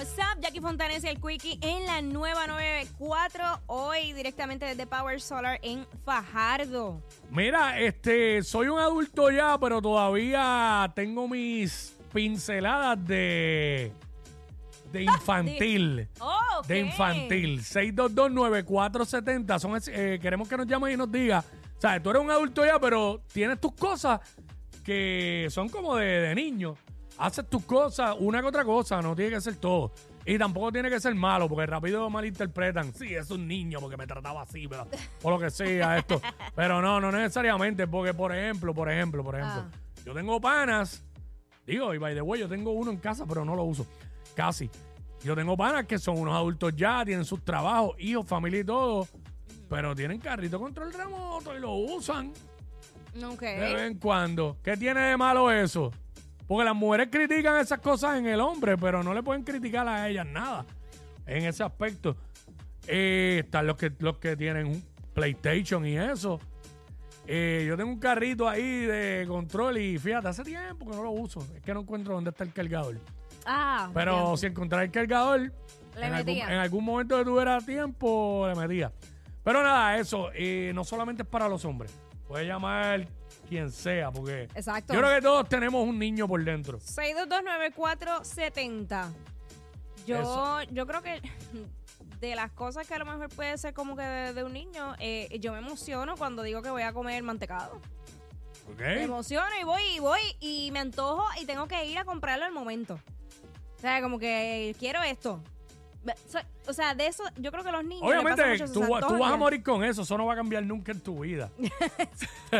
What's up, Jackie Fontanes y el Quickie en la nueva 94, hoy directamente desde Power Solar en Fajardo. Mira, este, soy un adulto ya, pero todavía tengo mis pinceladas de de infantil. Oh, ok. De infantil. 6229470. Son, eh, queremos que nos llamen y nos diga. O sea, tú eres un adulto ya, pero tienes tus cosas que son como de, de niño. Haces tus cosas, una que otra cosa, no tiene que ser todo. Y tampoco tiene que ser malo, porque rápido malinterpretan. Sí, es un niño porque me trataba así, pero, o lo que sea, esto. Pero no, no necesariamente, porque por ejemplo, por ejemplo, por ejemplo, Ah. yo tengo panas, digo, y by the way, yo tengo uno en casa, pero no lo uso. Casi. Yo tengo panas que son unos adultos ya, tienen sus trabajos, hijos, familia y todo, pero tienen carrito control remoto y lo usan Ok. de vez en cuando. ¿Qué tiene de malo eso? Porque las mujeres critican esas cosas en el hombre, pero no le pueden criticar a ellas nada en ese aspecto. Eh, están los que, los que tienen un PlayStation y eso. Eh, yo tengo un carrito ahí de control y fíjate, hace tiempo que no lo uso. Es que no encuentro dónde está el cargador. Ah, Pero bien. si encontrar el cargador, Le en, algún, metía. en algún momento que tuviera tiempo, le metía. Pero nada, eso eh, no solamente es para los hombres. Puede llamar quien sea, porque Exacto. yo creo que todos tenemos un niño por dentro. 6229470. Yo, Eso. yo creo que de las cosas que a lo mejor puede ser como que de, de un niño, eh, yo me emociono cuando digo que voy a comer mantecado. ¿Ok? Me emociono y voy y voy y me antojo y tengo que ir a comprarlo al momento. O sea, como que quiero esto. O sea, de eso, yo creo que los niños. Obviamente, mucho tú, vas a y- morir con eso, eso no va a cambiar nunca en tu vida.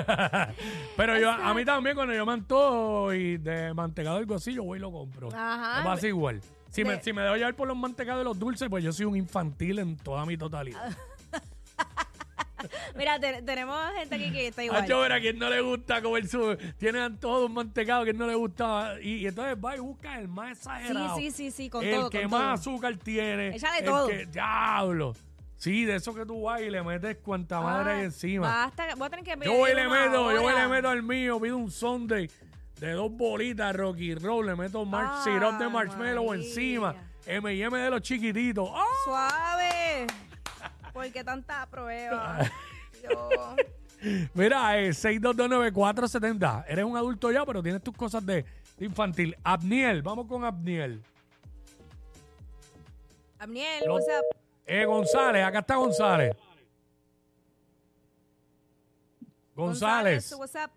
Pero yo, a mí también, cuando yo me antojo y de mantecado así, yo voy y lo compro. Ajá. Me pasa igual. Si, me, De- si me dejo llevar por los mantecados y los dulces, pues yo soy un infantil en toda mi totalidad. Mira, te- tenemos gente aquí que está igual. Hacho, ver a quien no le gusta comer su. Tienen todo un mantecado que no le gusta. Y, y entonces va y busca el más exagerado. Sí, sí, sí, sí, con el todo, que con más azúcar tiene. Echa de el todo. Que, diablo. Sí, de eso que tú vas y le metes cuanta madre hay Ah, encima. Basta, voy a tener que Yo voy y le meto, yo voy y le meto al mío, pido un sundae de dos bolitas Rocky Roll, le meto mar Ah, de marshmallow María. encima, M&M de los chiquititos. ¡Ah! Suave. ¿Por qué tanta prueba? Dios. Mira, eh, 6229470. Eres un adulto ya, pero tienes tus cosas de, de infantil. Abniel, vamos con Abniel. Abniel, No. what's up? Eh, González, acá está González. González. what's up?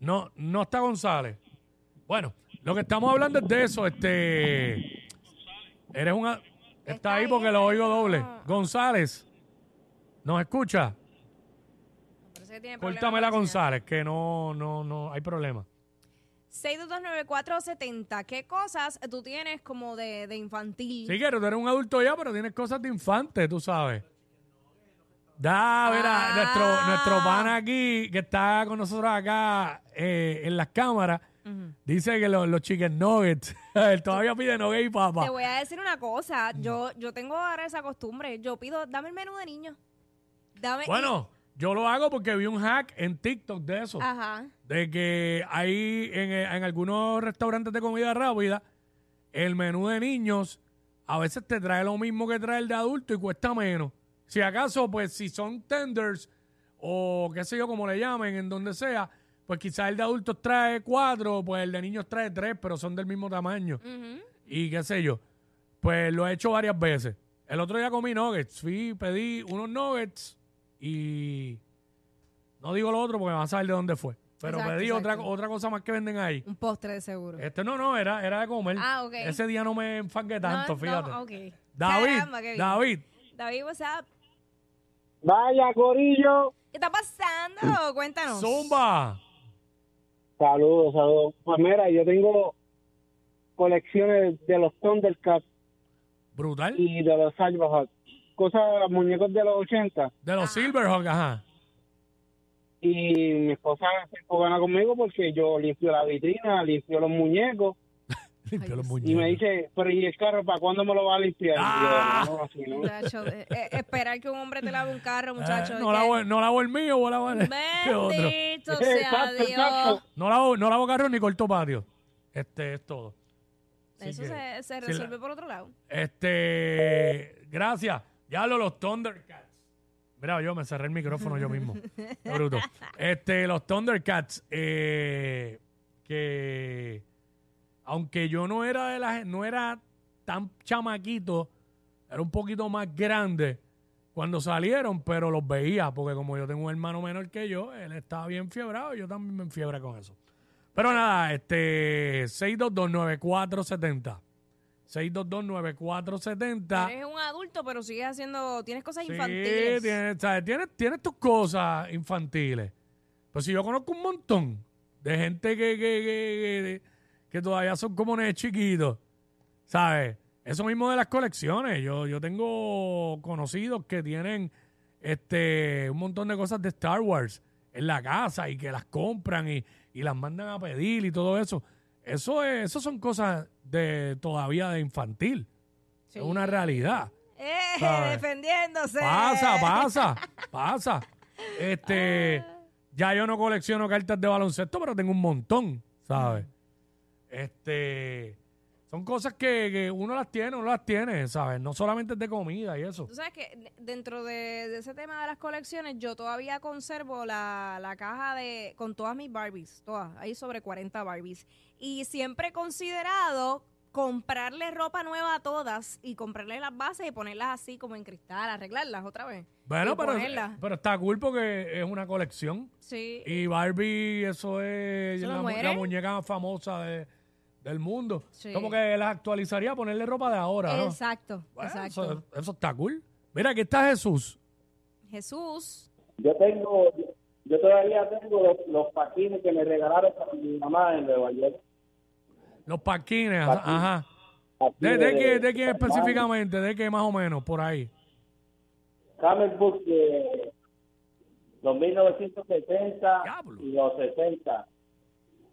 No, no está González. Bueno, lo que estamos hablando es de eso, este. Eres una. Está, Está ahí porque lo oigo doble. González, ¿nos escucha? Parece que tiene Córtamela. González, que no, no, no, hay problema. 6229470. ¿Qué cosas tú tienes como de, de infantil? Sí, que tú eres un adulto ya, pero tienes cosas de infante, tú sabes. Da, mira, Ah. nuestro, nuestro pana aquí, que está con nosotros acá eh, en las cámaras, dice que los, los chicken nuggets, él todavía pide nuggets y papa. Te voy a decir una cosa. Yo, yo tengo ahora esa costumbre. Yo pido, dame el menú de niño. Dame. Bueno, yo lo hago porque vi un hack en TikTok de eso. ajá. De que hay en, en algunos restaurantes de comida rápida, el menú de niños a veces te trae lo mismo que trae el de adulto y cuesta menos. Si acaso, pues si son tenders o qué sé yo, como le llamen, en donde sea, pues quizás el de adultos trae cuatro, pues el de niños trae tres, pero son del mismo tamaño. Y qué sé yo. Pues lo he hecho varias veces. El otro día comí nuggets. Fui, pedí unos nuggets y no digo lo otro porque me van a saber de dónde fue. Pero Exacto, pedí otra, exacto. otra cosa más que venden ahí. Un postre de seguro. Este no, no, era, era de comer. Ah, ok. Ese día no me enfangué tanto, No, fíjate. no, ok. David, Caramba, qué bien. David, David, what's up? Vaya, Corillo. ¿Qué está pasando? Cuéntanos. Zumba. Saludos, saludos. Pues mira, yo tengo colecciones de los Thundercats Brutal. y de los Cyberhawks. Cosas, muñecos de los 80. De los Silverhawk, ajá. Y mi esposa se gana conmigo porque yo limpio la vitrina, limpio los muñecos. Limpió los Y me dice, pero ¿y el carro para cuándo me lo va a limpiar? Ah. Y yo, no, así, ¿no? Muchacho, eh, eh, esperar que un hombre te lave un carro, muchacho. Eh, es no, lavo, no lavo el mío, voy a lavar el ¿qué otro. Bendito sea Exacto, Dios. exacto. No lavo, no lavo carro ni corto patio. Este es todo. Así Eso que, se, se sí, la- resuelve por otro lado. Este, gracias. Ya lo los Thundercats. Mira, yo me cerré el micrófono yo mismo. Qué bruto. Este, los Thundercats, eh, que aunque yo no era de la, no era tan chamaquito, era un poquito más grande cuando salieron, pero los veía, porque como yo tengo un hermano menor que yo, él estaba bien fiebrado y yo también me enfiebre con eso. Pero nada, este 6229470. 6229470. Eres un adulto, pero sigues haciendo, tienes cosas Sí, infantiles. tienes, ¿sabes? Tienes, tienes tus cosas infantiles. Pues si yo conozco un montón de gente que, que, que, que- que todavía son como nenes chiquitos, ¿sabes? Eso mismo de las colecciones. Yo, yo tengo conocidos que tienen este un montón de cosas de Star Wars en la casa y que las compran y, y las mandan a pedir y todo eso. Eso es, eso son cosas de todavía de infantil. Sí. Es una realidad. ¡Eh! ¿Sabes? Defendiéndose. Pasa, pasa, pasa. Este, ya yo no colecciono cartas de baloncesto, pero tengo un montón, ¿sabes? Este, son cosas que, que uno las tiene, uno las tiene, ¿sabes? No solamente es de comida y eso. Tú sabes que dentro de, de ese tema de las colecciones, yo todavía conservo la, la caja de con todas mis Barbies, todas, hay sobre 40 Barbies. Y siempre he considerado comprarle ropa nueva a todas y comprarle las bases y ponerlas así como en cristal, arreglarlas otra vez. Bueno, pero, ponerlas. pero está cool porque es una colección. Sí. Y Barbie, eso es ¿Se lo la, la muñeca más famosa de- del mundo. Sí. Como que las actualizaría ponerle ropa de ahora, ¿no? Exacto, Bueno, exacto. Eso, eso está cool. Mira, aquí está Jesús. Jesús, Yo tengo, yo todavía tengo los, los patines que me regalaron para mi mamá en Nueva York. Los paquines, Paquines. ajá. ¿De, de, qué, de quién de- específicamente? ¿De qué más o menos? Por ahí. Camel Book de los 1970 Diablo. y los 60.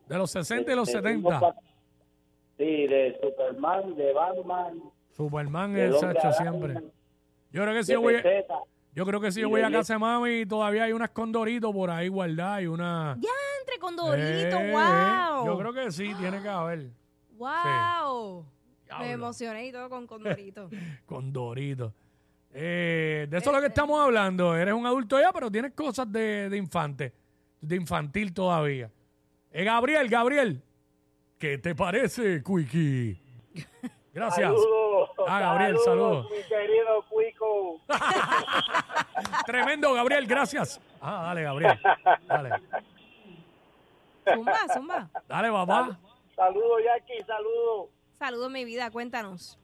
De los 60 y los De- de 70. unos pat- Sí, de Superman, de Batman, Superman del es Hombre hecho Araña, siempre. Yo creo que si de yo voy, yo creo que si y yo voy de a casa de mami todavía hay unas condoritos por ahí guardadas y una... ya entre con Dorito, Eh, wow. Yo creo que sí, tiene que haber. Wow. Diablo. Me emocioné y todo con, con Dorito. Con Doritos. Eh, de eso es lo que estamos hablando. Eres un adulto ya, pero tienes cosas de, de infante, de infantil todavía. Eh, Gabriel, Gabriel, ¿qué te parece, Quickie? Gracias. Saludos. Ah, Gabriel, saludos. Mi querido Cuico. Tremendo, Gabriel, gracias. Ah, dale, Gabriel. Dale, Zumba, zumba. dale, papá. Saludos, Jackie, saludos. Saludos, mi vida, cuéntanos.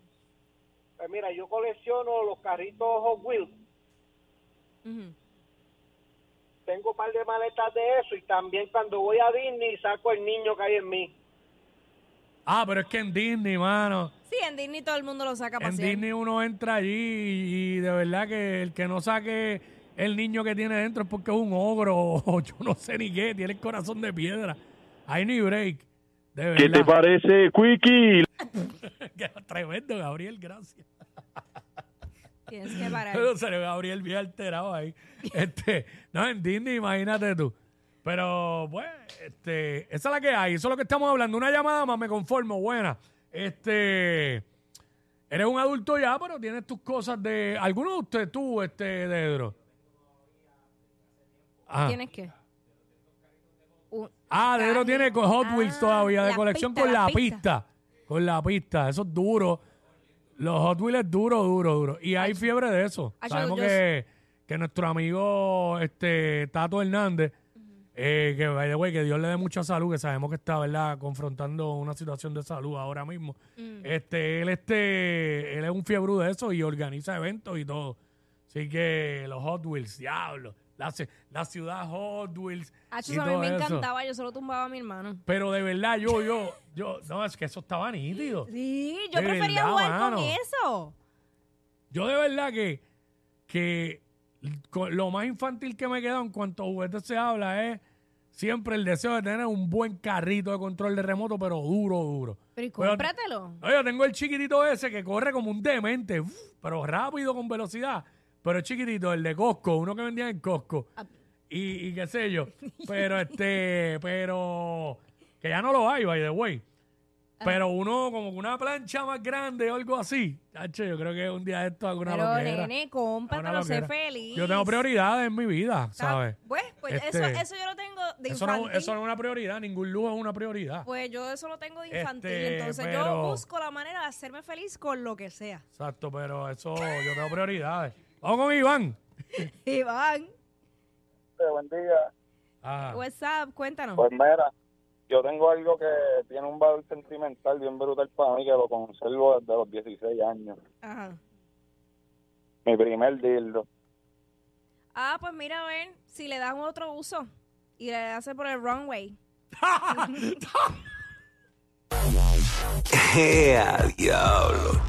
Pues mira, yo colecciono los carritos Hot Wheels. Tengo un par de maletas de eso y también cuando voy a Disney saco el niño que hay en mí. Ah, pero es que en Disney, mano. Sí, en Disney todo el mundo lo saca para En Disney uno entra allí y, y de verdad que el que no saque el niño que tiene dentro es porque es un ogro o yo no sé ni qué, tiene el corazón de piedra. Ahí ni break. De. ¿Qué te parece, Quickie? Tremendo, Gabriel, gracias. Tienes que parar. Salió Gabriel bien alterado ahí. Este, no, en Disney, imagínate tú. Pero, pues, este, esa es la que hay. Eso es lo que estamos hablando. Una llamada más, me conformo, buena. Este, eres un adulto ya, pero tienes tus cosas de... ¿Alguno de ustedes, tú, este, Dedro? Ah, ¿Tienes qué? Un- ah Dedro tiene co- Hot Wheels Ah, todavía de colección pista, con la pista. pista. Con la pista. Eso es duro. Los Hot Wheels es duro, duro, duro. Y hay fiebre de eso. Ay, Sabemos yo- que, que nuestro amigo este Tato Hernández, eh, que by the way, que Dios le dé mucha salud, que sabemos que está, ¿verdad?, confrontando una situación de salud ahora mismo. Mm. Este, él este, él es un fiebre de eso y organiza eventos y todo. Así que los Hot Wheels, diablo. La, la ciudad Hot Wheels. Hacho, y eso a mí todo me eso. encantaba, yo solo tumbaba a mi hermano. Pero de verdad, yo, yo, yo, no, es que eso estaba nítido. Sí, yo De prefería verdad, jugar mano. con eso. Yo de verdad que, que con- lo más infantil que me queda en cuanto a juguetes se habla es siempre el deseo de tener un buen carrito de control de remoto, pero duro, duro. Pero y Pero- cómpratelo. No, yo tengo el chiquitito ese que corre como un demente, uf, pero rápido, con velocidad. Pero chiquitito, el de Costco, uno que vendía en Costco. Ah. Y, y qué sé yo. Pero este, pero que ya no lo hay, by the way. Pero uno, como una plancha más grande o algo así. Chacho, yo creo que un día esto hago una Pero, loquera. nene, cómpratelo, sé loquera. feliz. Yo tengo prioridades en mi vida, Está- ¿sabes? Pues, pues Este, eso, eso yo lo tengo de Eso no, infantil. eso no es una prioridad, ningún lujo es una prioridad. Pues yo eso lo tengo de infantil. Este, entonces pero- yo busco la manera de hacerme feliz con lo que sea. Exacto, pero eso, yo tengo prioridades. Vamos con Iván. Iván, Buen día. Ah, what's up? Cuéntanos. Pues mira, yo tengo algo que tiene un valor sentimental bien brutal para mí, que lo conservo desde los 16 años. Ajá. Mi primer dildo. Ah, pues mira, a ver si le dan otro uso y le hace por el runway. ¡Ea, diablo!